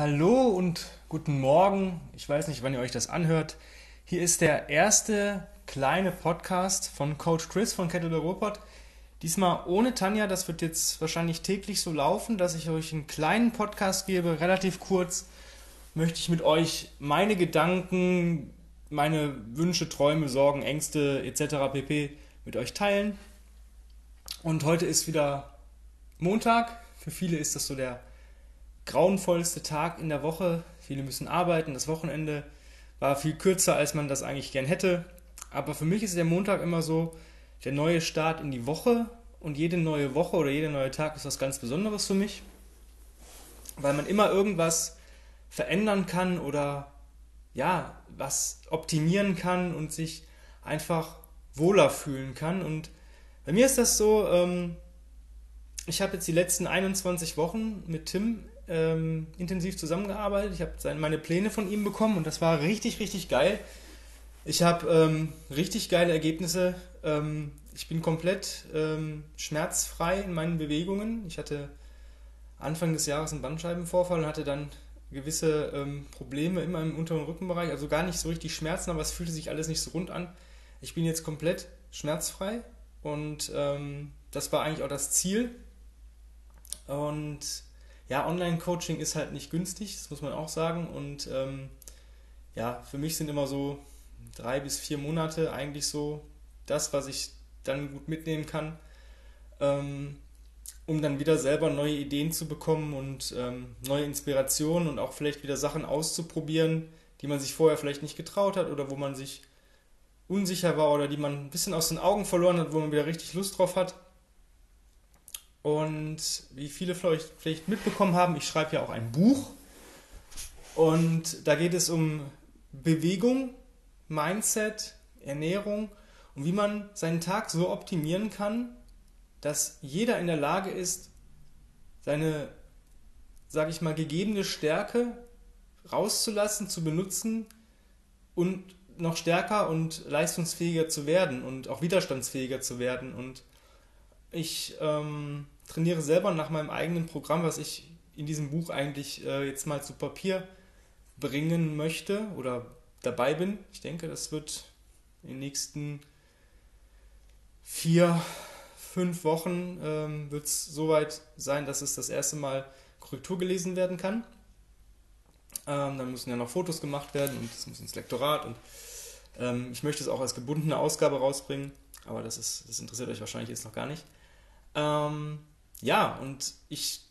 Hallo und guten Morgen. Ich weiß nicht, wann ihr euch das anhört. Hier ist der erste kleine Podcast von Coach Chris von Kettlebell Ruhrpott. Diesmal ohne Tanja. Das wird jetzt wahrscheinlich täglich so laufen, dass ich euch einen kleinen Podcast gebe, relativ kurz. Möchte ich mit euch meine Gedanken, meine Wünsche, Träume, Sorgen, Ängste etc. pp. mit euch teilen. Und heute ist wieder Montag. Für viele ist das so der grauenvollste Tag in der Woche. Viele müssen arbeiten. Das Wochenende war viel kürzer, als man das eigentlich gern hätte. Aber für mich ist der Montag immer so der neue Start in die Woche. Und jede neue Woche oder jeder neue Tag ist was ganz Besonderes für mich. Weil man immer irgendwas verändern kann oder ja, was optimieren kann und sich einfach wohler fühlen kann. Und bei mir ist das so, ähm, ich habe jetzt die letzten 21 Wochen mit Tim ähm, intensiv zusammengearbeitet. Ich habe meine Pläne von ihm bekommen und das war richtig, richtig geil. Ich habe ähm, richtig geile Ergebnisse. Ähm, ich bin komplett ähm, schmerzfrei in meinen Bewegungen. Ich hatte Anfang des Jahres einen Bandscheibenvorfall und hatte dann gewisse ähm, Probleme immer im unteren Rückenbereich. Also gar nicht so richtig Schmerzen, aber es fühlte sich alles nicht so rund an. Ich bin jetzt komplett schmerzfrei und ähm, das war eigentlich auch das Ziel. Und ja, Online-Coaching ist halt nicht günstig, das muss man auch sagen. Und ähm, ja, für mich sind immer so drei bis vier Monate eigentlich so das, was ich dann gut mitnehmen kann, ähm, um dann wieder selber neue Ideen zu bekommen und ähm, neue Inspirationen und auch vielleicht wieder Sachen auszuprobieren, die man sich vorher vielleicht nicht getraut hat oder wo man sich unsicher war oder die man ein bisschen aus den Augen verloren hat, wo man wieder richtig Lust drauf hat. Und wie viele vielleicht, mitbekommen haben, ich schreibe ja auch ein Buch. Und da geht es um Bewegung, Mindset, Ernährung und wie man seinen Tag so optimieren kann, dass jeder in der Lage ist, seine, sage ich mal, gegebene Stärke rauszulassen, zu benutzen und noch stärker und leistungsfähiger zu werden und auch widerstandsfähiger zu werden. Und ich ähm, trainiere selber nach meinem eigenen Programm, was ich in diesem Buch eigentlich äh, jetzt mal zu Papier bringen möchte oder dabei bin. Ich denke, das wird in den nächsten vier, fünf Wochen ähm, wird es soweit sein, dass es das erste Mal Korrektur gelesen werden kann. Ähm, dann müssen ja noch Fotos gemacht werden und es muss ins Lektorat und ähm, ich möchte es auch als gebundene Ausgabe rausbringen, aber das, ist, das interessiert euch wahrscheinlich jetzt noch gar nicht. Ähm, ja, und ich,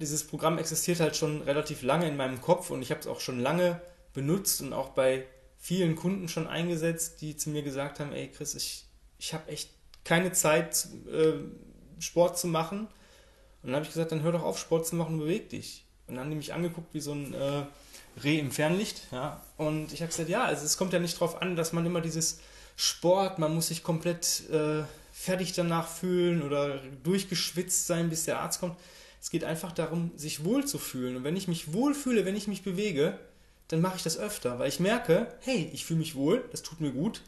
dieses Programm existiert halt schon relativ lange in meinem Kopf und ich habe es auch schon lange benutzt und auch bei vielen Kunden schon eingesetzt, die zu mir gesagt haben, ey Chris, ich, ich habe echt keine Zeit, äh, Sport zu machen. Und dann habe ich gesagt, dann hör doch auf, Sport zu machen beweg dich. Und dann haben die mich angeguckt wie so ein äh, Reh im Fernlicht. Ja? Und ich habe gesagt, ja, also es kommt ja nicht darauf an, dass man immer dieses Sport, man muss sich komplett äh, fertig danach fühlen oder durchgeschwitzt sein, bis der Arzt kommt. Es geht einfach darum, sich wohlzufühlen. Und wenn ich mich wohlfühle, wenn ich mich bewege, dann mache ich das öfter, weil ich merke, hey, ich fühle mich wohl, das tut mir gut.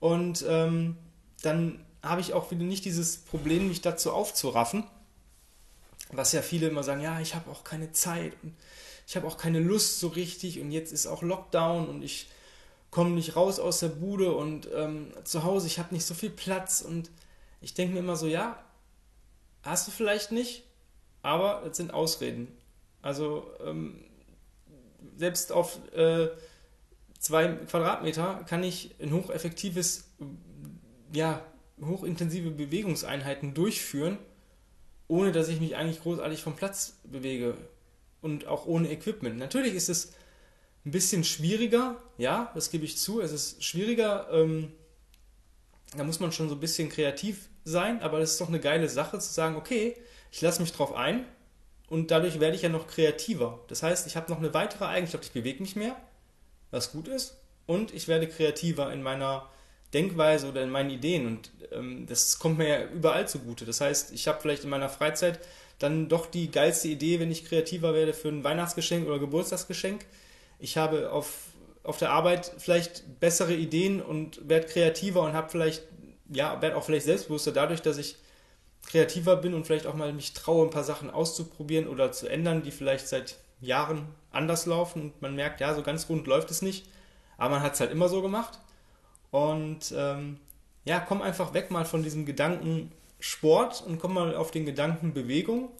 Und ähm, dann habe ich auch wieder nicht dieses Problem, mich dazu aufzuraffen, was ja viele immer sagen, ja, ich habe auch keine Zeit und ich habe auch keine Lust so richtig und jetzt ist auch Lockdown und ich komme nicht raus aus der Bude und ähm, zu Hause, ich habe nicht so viel Platz und ich denke mir immer so, ja, hast du vielleicht nicht, aber das sind Ausreden. Also ähm, selbst auf äh, zwei Quadratmeter kann ich ein hocheffektives, ja, hochintensive Bewegungseinheiten durchführen, ohne dass ich mich eigentlich großartig vom Platz bewege und auch ohne Equipment. Natürlich ist es ein bisschen schwieriger, ja, das gebe ich zu. Es ist schwieriger, ähm, da muss man schon so ein bisschen kreativ sein, aber das ist doch eine geile Sache zu sagen, okay, ich lasse mich drauf ein und dadurch werde ich ja noch kreativer. Das heißt, ich habe noch eine weitere Eigenschaft, ich bewege mich mehr, was gut ist, und ich werde kreativer in meiner Denkweise oder in meinen Ideen und ähm, das kommt mir ja überall zugute. Das heißt, ich habe vielleicht in meiner Freizeit dann doch die geilste Idee, wenn ich kreativer werde für ein Weihnachtsgeschenk oder Geburtstagsgeschenk ich habe auf, auf der Arbeit vielleicht bessere Ideen und werde kreativer und habe vielleicht, ja, werde auch vielleicht selbstbewusster dadurch, dass ich kreativer bin und vielleicht auch mal mich traue, ein paar Sachen auszuprobieren oder zu ändern, die vielleicht seit Jahren anders laufen und man merkt, ja, so ganz rund läuft es nicht, aber man hat es halt immer so gemacht. Und ähm, ja, komm einfach weg mal von diesem Gedanken Sport und komm mal auf den Gedanken Bewegung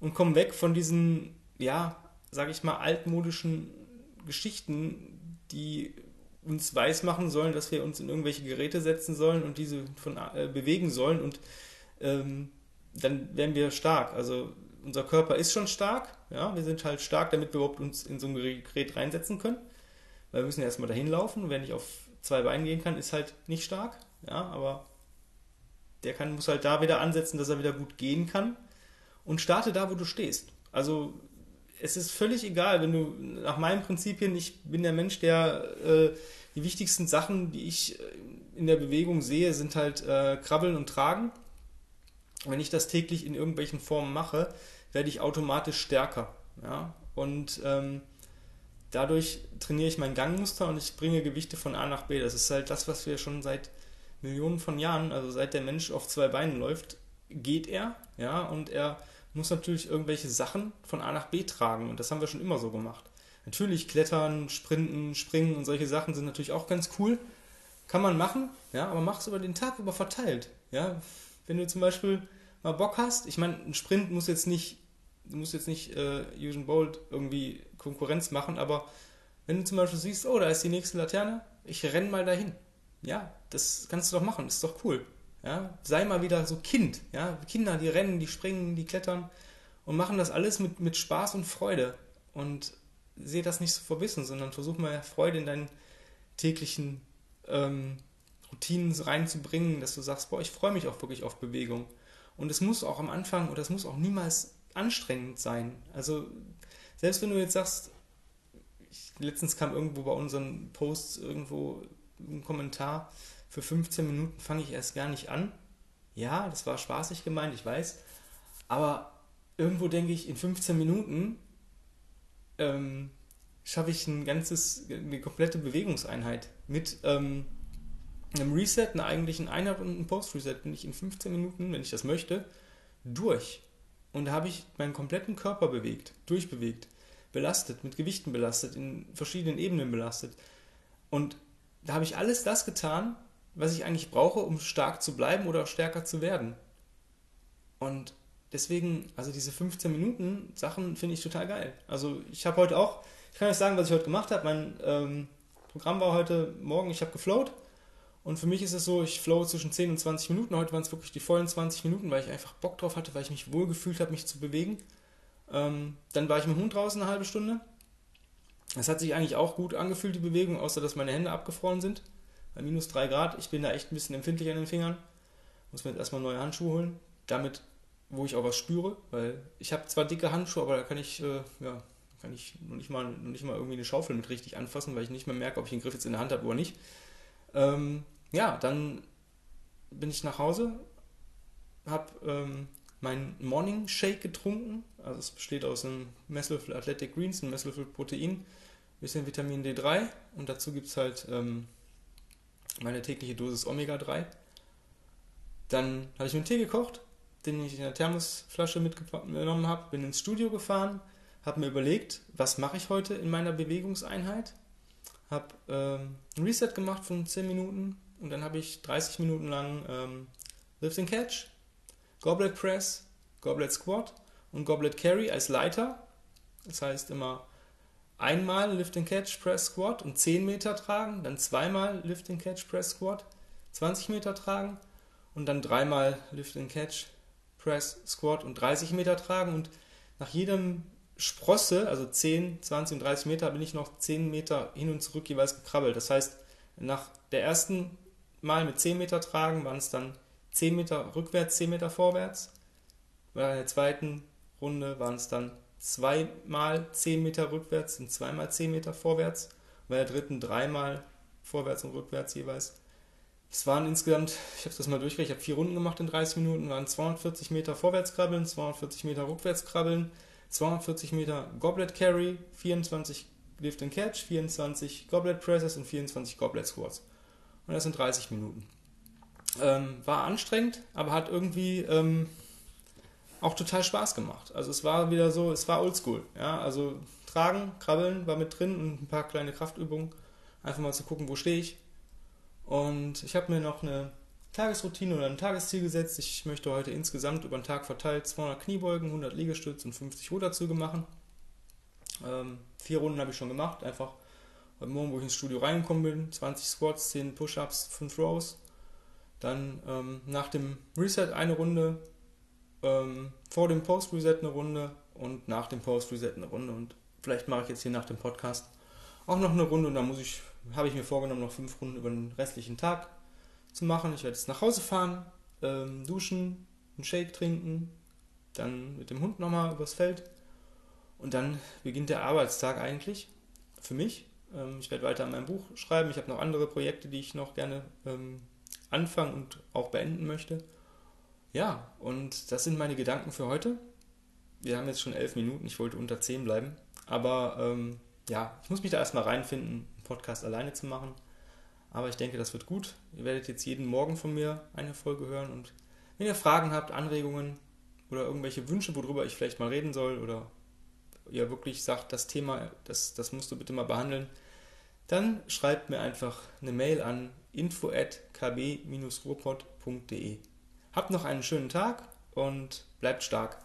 und komm weg von diesen, ja, sag ich mal, altmodischen Geschichten, die uns weismachen sollen, dass wir uns in irgendwelche Geräte setzen sollen und diese von, äh, bewegen sollen und ähm, dann werden wir stark. Also unser Körper ist schon stark, ja, wir sind halt stark, damit wir überhaupt uns in so ein Gerät reinsetzen können. Weil wir müssen ja erstmal dahin laufen. Wer nicht auf zwei Beinen gehen kann, ist halt nicht stark, ja, aber der kann, muss halt da wieder ansetzen, dass er wieder gut gehen kann und starte da, wo du stehst. Also es ist völlig egal, wenn du nach meinen Prinzipien, ich bin der Mensch, der äh, die wichtigsten Sachen, die ich äh, in der Bewegung sehe, sind halt äh, Krabbeln und Tragen. Wenn ich das täglich in irgendwelchen Formen mache, werde ich automatisch stärker. Ja? Und ähm, dadurch trainiere ich mein Gangmuster und ich bringe Gewichte von A nach B. Das ist halt das, was wir schon seit Millionen von Jahren, also seit der Mensch auf zwei Beinen läuft, geht er, ja, und er muss natürlich irgendwelche Sachen von A nach B tragen und das haben wir schon immer so gemacht. Natürlich Klettern, Sprinten, Springen und solche Sachen sind natürlich auch ganz cool. Kann man machen, ja, aber mach es über den Tag über verteilt. Ja, wenn du zum Beispiel mal Bock hast, ich meine, ein Sprint muss jetzt nicht, du musst jetzt nicht äh, Usain Bolt irgendwie Konkurrenz machen, aber wenn du zum Beispiel siehst, oh, da ist die nächste Laterne, ich renn mal dahin. Ja, das kannst du doch machen, ist doch cool. Ja, sei mal wieder so Kind. Ja, Kinder, die rennen, die springen, die klettern und machen das alles mit, mit Spaß und Freude. Und sehe das nicht so verbissen, sondern versuch mal Freude in deinen täglichen ähm, Routinen reinzubringen, dass du sagst, boah, ich freue mich auch wirklich auf Bewegung. Und es muss auch am Anfang oder es muss auch niemals anstrengend sein. Also selbst wenn du jetzt sagst, ich, letztens kam irgendwo bei unseren Posts irgendwo ein Kommentar, für 15 Minuten fange ich erst gar nicht an. Ja, das war spaßig gemeint, ich weiß. Aber irgendwo denke ich, in 15 Minuten ähm, schaffe ich ein ganzes, eine komplette Bewegungseinheit mit ähm, einem Reset, einer eigentlichen Einheit und einem Post-Reset bin ich in 15 Minuten, wenn ich das möchte, durch. Und da habe ich meinen kompletten Körper bewegt, durchbewegt, belastet, mit Gewichten belastet, in verschiedenen Ebenen belastet. Und da habe ich alles das getan, was ich eigentlich brauche, um stark zu bleiben oder stärker zu werden. Und deswegen, also diese 15 Minuten Sachen finde ich total geil. Also ich habe heute auch, ich kann euch sagen, was ich heute gemacht habe. Mein ähm, Programm war heute Morgen, ich habe geflowt. Und für mich ist es so, ich flow zwischen 10 und 20 Minuten. Heute waren es wirklich die vollen 20 Minuten, weil ich einfach Bock drauf hatte, weil ich mich wohl gefühlt habe, mich zu bewegen. Ähm, dann war ich mit dem Hund draußen eine halbe Stunde. Es hat sich eigentlich auch gut angefühlt, die Bewegung, außer dass meine Hände abgefroren sind. Bei minus 3 Grad. Ich bin da echt ein bisschen empfindlich an den Fingern. Muss mir jetzt erstmal neue Handschuhe holen. Damit wo ich auch was spüre, weil ich habe zwar dicke Handschuhe, aber da kann ich, äh, ja, kann ich noch nicht, mal, noch nicht mal irgendwie eine Schaufel mit richtig anfassen, weil ich nicht mehr merke, ob ich den Griff jetzt in der Hand habe oder nicht. Ähm, ja, dann bin ich nach Hause, habe ähm, meinen Morning Shake getrunken. Also es besteht aus einem Messlöffel Athletic Greens, einem Messlöffel Protein, bisschen Vitamin D3 und dazu gibt es halt ähm, meine tägliche Dosis Omega 3. Dann habe ich mir einen Tee gekocht, den ich in der Thermosflasche mitgenommen habe, bin ins Studio gefahren, habe mir überlegt, was mache ich heute in meiner Bewegungseinheit, habe ähm, ein Reset gemacht von 10 Minuten und dann habe ich 30 Minuten lang ähm, Lift and Catch, Goblet Press, Goblet Squat und Goblet Carry als Leiter. Das heißt immer einmal Lift and Catch Press Squat und 10 Meter tragen, dann zweimal Lift and Catch Press Squat, 20 Meter tragen und dann dreimal Lift and Catch Press, Squat und 30 Meter tragen und nach jedem Sprosse, also 10, 20 und 30 Meter, bin ich noch 10 Meter hin und zurück jeweils gekrabbelt. Das heißt, nach der ersten Mal mit 10 Meter tragen waren es dann 10 Meter rückwärts, 10 Meter vorwärts. Bei der zweiten Runde waren es dann zweimal 10 Meter rückwärts und zweimal 10 Meter vorwärts. Bei der dritten dreimal vorwärts und rückwärts jeweils. Es waren insgesamt, ich habe das mal durchgerechnet, ich habe vier Runden gemacht in 30 Minuten, waren 240 Meter Vorwärtskrabbeln, 240 Meter Rückwärtskrabbeln, 240 Meter Goblet Carry, 24 Lift and Catch, 24 Goblet Presses und 24 Goblet Squats. Und das sind 30 Minuten. Ähm, war anstrengend, aber hat irgendwie, ähm, auch total Spaß gemacht. Also es war wieder so, es war oldschool. Ja? Also tragen, krabbeln war mit drin und ein paar kleine Kraftübungen. Einfach mal zu gucken, wo stehe ich. Und ich habe mir noch eine Tagesroutine oder ein Tagesziel gesetzt. Ich möchte heute insgesamt über den Tag verteilt 200 Kniebeugen, 100 Liegestütze und 50 Ruderzüge machen. Ähm, vier Runden habe ich schon gemacht. Einfach heute Morgen, wo ich ins Studio reingekommen bin, 20 Squats, 10 Push-Ups, 5 Rows. Dann ähm, nach dem Reset eine Runde, ähm, vor dem Post-Reset eine Runde und nach dem Post-Reset eine Runde. Und vielleicht mache ich jetzt hier nach dem Podcast auch noch eine Runde und dann muss ich, habe ich mir vorgenommen, noch fünf Runden über den restlichen Tag zu machen. Ich werde jetzt nach Hause fahren, ähm, duschen, einen Shake trinken, dann mit dem Hund nochmal übers Feld und dann beginnt der Arbeitstag eigentlich für mich. Ähm, ich werde weiter an meinem Buch schreiben. Ich habe noch andere Projekte, die ich noch gerne ähm, anfangen und auch beenden möchte. Ja, und das sind meine Gedanken für heute. Wir haben jetzt schon elf Minuten, ich wollte unter zehn bleiben. Aber ähm, ja, ich muss mich da erstmal reinfinden, einen Podcast alleine zu machen. Aber ich denke, das wird gut. Ihr werdet jetzt jeden Morgen von mir eine Folge hören. Und wenn ihr Fragen habt, Anregungen oder irgendwelche Wünsche, worüber ich vielleicht mal reden soll, oder ihr wirklich sagt, das Thema, das, das musst du bitte mal behandeln, dann schreibt mir einfach eine Mail an info@kb-ruhrpott.de. Habt noch einen schönen Tag und bleibt stark.